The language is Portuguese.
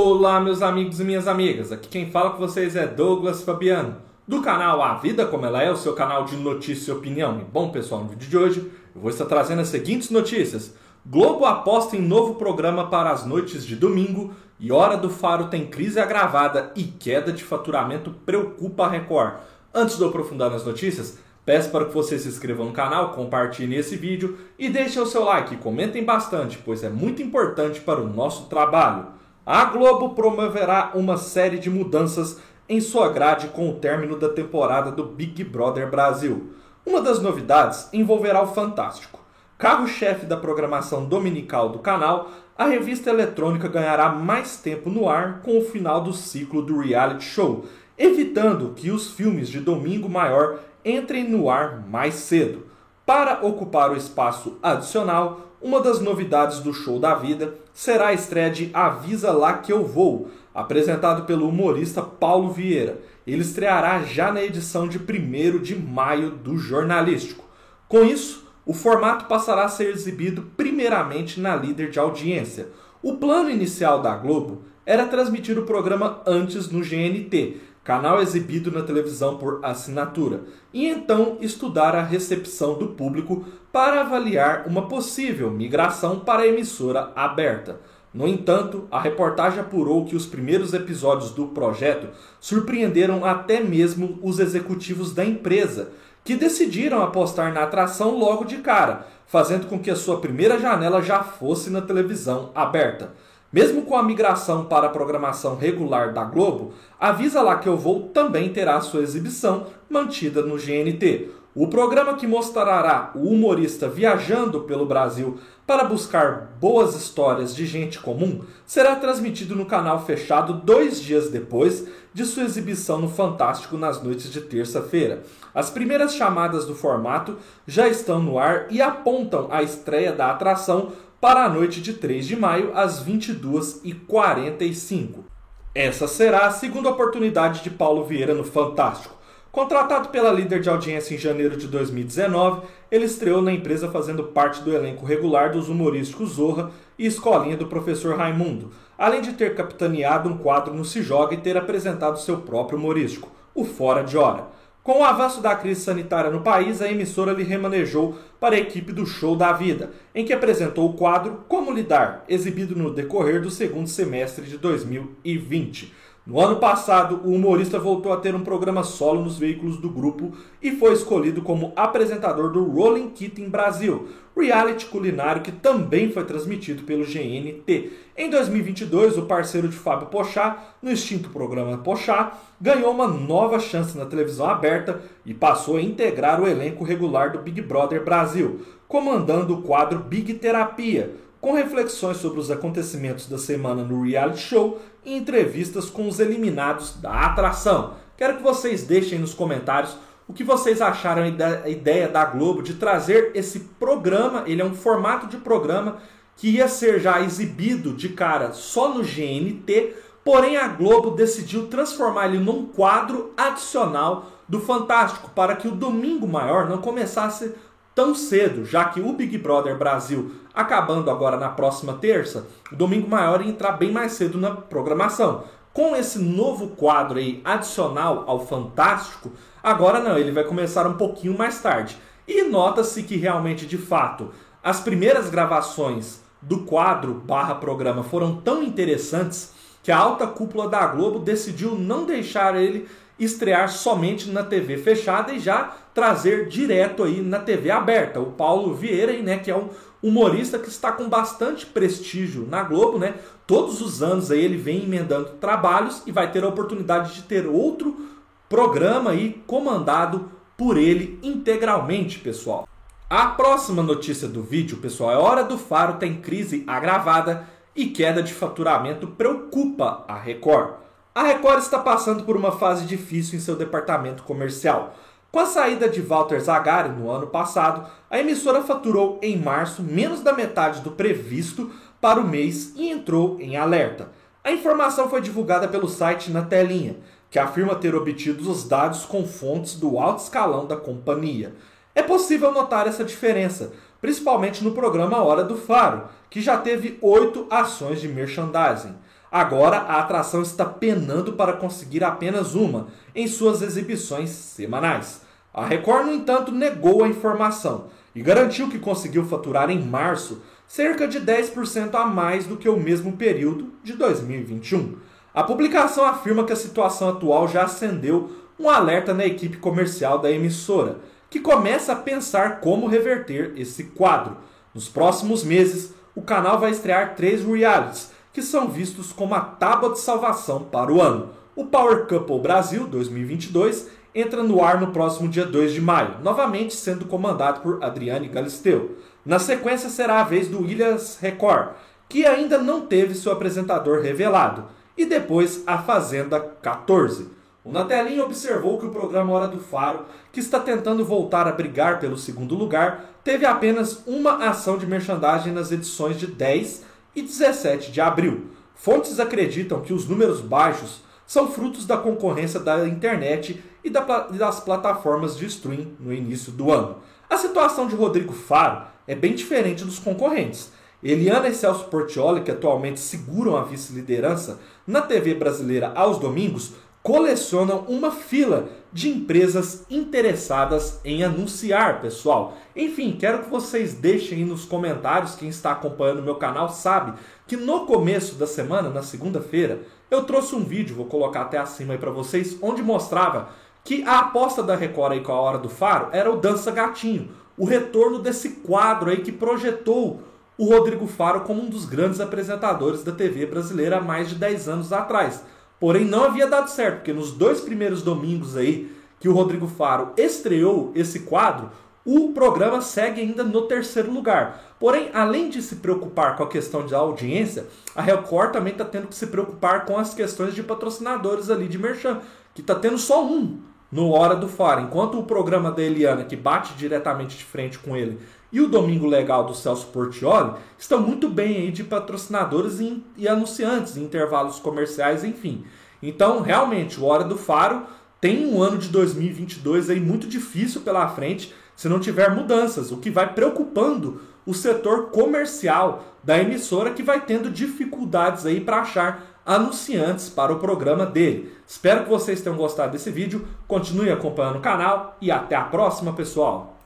Olá, meus amigos e minhas amigas. Aqui quem fala com vocês é Douglas Fabiano, do canal A Vida Como Ela É, o seu canal de notícia e opinião. E bom, pessoal, no vídeo de hoje eu vou estar trazendo as seguintes notícias. Globo aposta em novo programa para as noites de domingo e Hora do Faro tem crise agravada e queda de faturamento preocupa a Record. Antes de eu aprofundar nas notícias, Peço para que você se inscreva no canal, compartilhe esse vídeo e deixe o seu like. Comentem bastante, pois é muito importante para o nosso trabalho. A Globo promoverá uma série de mudanças em sua grade com o término da temporada do Big Brother Brasil. Uma das novidades envolverá o Fantástico. Carro-chefe da programação dominical do canal, a revista eletrônica ganhará mais tempo no ar com o final do ciclo do reality show, evitando que os filmes de domingo maior entrem no ar mais cedo. Para ocupar o espaço adicional, uma das novidades do show da vida será a estreia de Avisa Lá Que Eu Vou, apresentado pelo humorista Paulo Vieira. Ele estreará já na edição de 1 de maio do Jornalístico. Com isso, o formato passará a ser exibido primeiramente na líder de audiência. O plano inicial da Globo era transmitir o programa antes no GNT, canal exibido na televisão por assinatura, e então estudar a recepção do público para avaliar uma possível migração para a emissora aberta. No entanto, a reportagem apurou que os primeiros episódios do projeto surpreenderam até mesmo os executivos da empresa, que decidiram apostar na atração logo de cara, fazendo com que a sua primeira janela já fosse na televisão aberta. Mesmo com a migração para a programação regular da Globo, Avisa Lá Que Eu Vou também terá sua exibição mantida no GNT. O programa que mostrará o humorista viajando pelo Brasil para buscar boas histórias de gente comum será transmitido no canal fechado dois dias depois de sua exibição no Fantástico nas noites de terça-feira. As primeiras chamadas do formato já estão no ar e apontam a estreia da atração para a noite de 3 de maio, às 22h45. Essa será a segunda oportunidade de Paulo Vieira no Fantástico. Contratado pela líder de audiência em janeiro de 2019, ele estreou na empresa fazendo parte do elenco regular dos humorísticos Zorra e Escolinha do Professor Raimundo, além de ter capitaneado um quadro no Se Joga e ter apresentado seu próprio humorístico, o Fora de Hora. Com o avanço da crise sanitária no país, a emissora lhe remanejou para a equipe do Show da Vida, em que apresentou o quadro Como Lidar, exibido no decorrer do segundo semestre de 2020. No ano passado, o humorista voltou a ter um programa solo nos veículos do grupo e foi escolhido como apresentador do Rolling Kitten Brasil, reality culinário que também foi transmitido pelo GNT. Em 2022, o parceiro de Fábio Pochá, no extinto programa Pochá, ganhou uma nova chance na televisão aberta e passou a integrar o elenco regular do Big Brother Brasil, comandando o quadro Big Terapia, com reflexões sobre os acontecimentos da semana no reality show e entrevistas com os eliminados da atração. Quero que vocês deixem nos comentários o que vocês acharam da ideia da Globo de trazer esse programa, ele é um formato de programa que ia ser já exibido de cara só no GNT, porém a Globo decidiu transformar ele num quadro adicional do Fantástico para que o Domingo Maior não começasse tão cedo, já que o Big Brother Brasil acabando agora na próxima terça, o Domingo Maior ia entrar bem mais cedo na programação. Com esse novo quadro aí adicional ao Fantástico, agora não, ele vai começar um pouquinho mais tarde. E nota-se que realmente, de fato, as primeiras gravações do quadro barra programa foram tão interessantes que a alta cúpula da Globo decidiu não deixar ele estrear somente na TV fechada e já trazer direto aí na TV aberta. O Paulo Vieira, né, que é um humorista que está com bastante prestígio na Globo, né? Todos os anos aí ele vem emendando trabalhos e vai ter a oportunidade de ter outro programa aí comandado por ele integralmente, pessoal. A próxima notícia do vídeo, pessoal, é hora do Faro tem crise agravada e queda de faturamento preocupa a Record. A Record está passando por uma fase difícil em seu departamento comercial. Com a saída de Walter Zagari no ano passado, a emissora faturou em março menos da metade do previsto para o mês e entrou em alerta. A informação foi divulgada pelo site Na Telinha, que afirma ter obtido os dados com fontes do alto escalão da companhia. É possível notar essa diferença, principalmente no programa Hora do Faro, que já teve oito ações de merchandising. Agora a atração está penando para conseguir apenas uma em suas exibições semanais. A Record, no entanto, negou a informação e garantiu que conseguiu faturar em março cerca de 10% a mais do que o mesmo período de 2021. A publicação afirma que a situação atual já acendeu um alerta na equipe comercial da emissora, que começa a pensar como reverter esse quadro. Nos próximos meses, o canal vai estrear três realities, que são vistos como a tábua de salvação para o ano. O Power Couple Brasil 2022 entra no ar no próximo dia 2 de maio, novamente sendo comandado por Adriane Galisteu. Na sequência será a vez do Ilhas Record, que ainda não teve seu apresentador revelado, e depois a Fazenda 14. O Natelinho observou que o programa Hora do Faro, que está tentando voltar a brigar pelo segundo lugar, teve apenas uma ação de merchandising nas edições de 10 e 17 de abril. Fontes acreditam que os números baixos são frutos da concorrência da internet e das plataformas de stream no início do ano. A situação de Rodrigo Faro é bem diferente dos concorrentes. Eliana e Celso Portioli, que atualmente seguram a vice-liderança na TV brasileira aos domingos, colecionam uma fila de empresas interessadas em anunciar, pessoal. Enfim, quero que vocês deixem aí nos comentários, quem está acompanhando meu canal sabe que no começo da semana, na segunda-feira, eu trouxe um vídeo, vou colocar até acima aí para vocês, onde mostrava que a aposta da Record aí com a Hora do Faro era o Dança Gatinho, o retorno desse quadro aí que projetou o Rodrigo Faro como um dos grandes apresentadores da TV brasileira há mais de 10 anos atrás. Porém, não havia dado certo, porque nos dois primeiros domingos aí que o Rodrigo Faro estreou esse quadro, o programa segue ainda no terceiro lugar. Porém, além de se preocupar com a questão de audiência, a Record também está tendo que se preocupar com as questões de patrocinadores ali de merchan, que está tendo só um no Hora do Faro. Enquanto o programa da Eliana, que bate diretamente de frente com ele, e o Domingo Legal do Celso Portioli estão muito bem aí de patrocinadores e, e anunciantes, intervalos comerciais, enfim. Então, realmente, o Hora do Faro tem um ano de 2022 aí muito difícil pela frente se não tiver mudanças, o que vai preocupando o setor comercial da emissora que vai tendo dificuldades aí para achar anunciantes para o programa dele. Espero que vocês tenham gostado desse vídeo, continue acompanhando o canal e até a próxima, pessoal!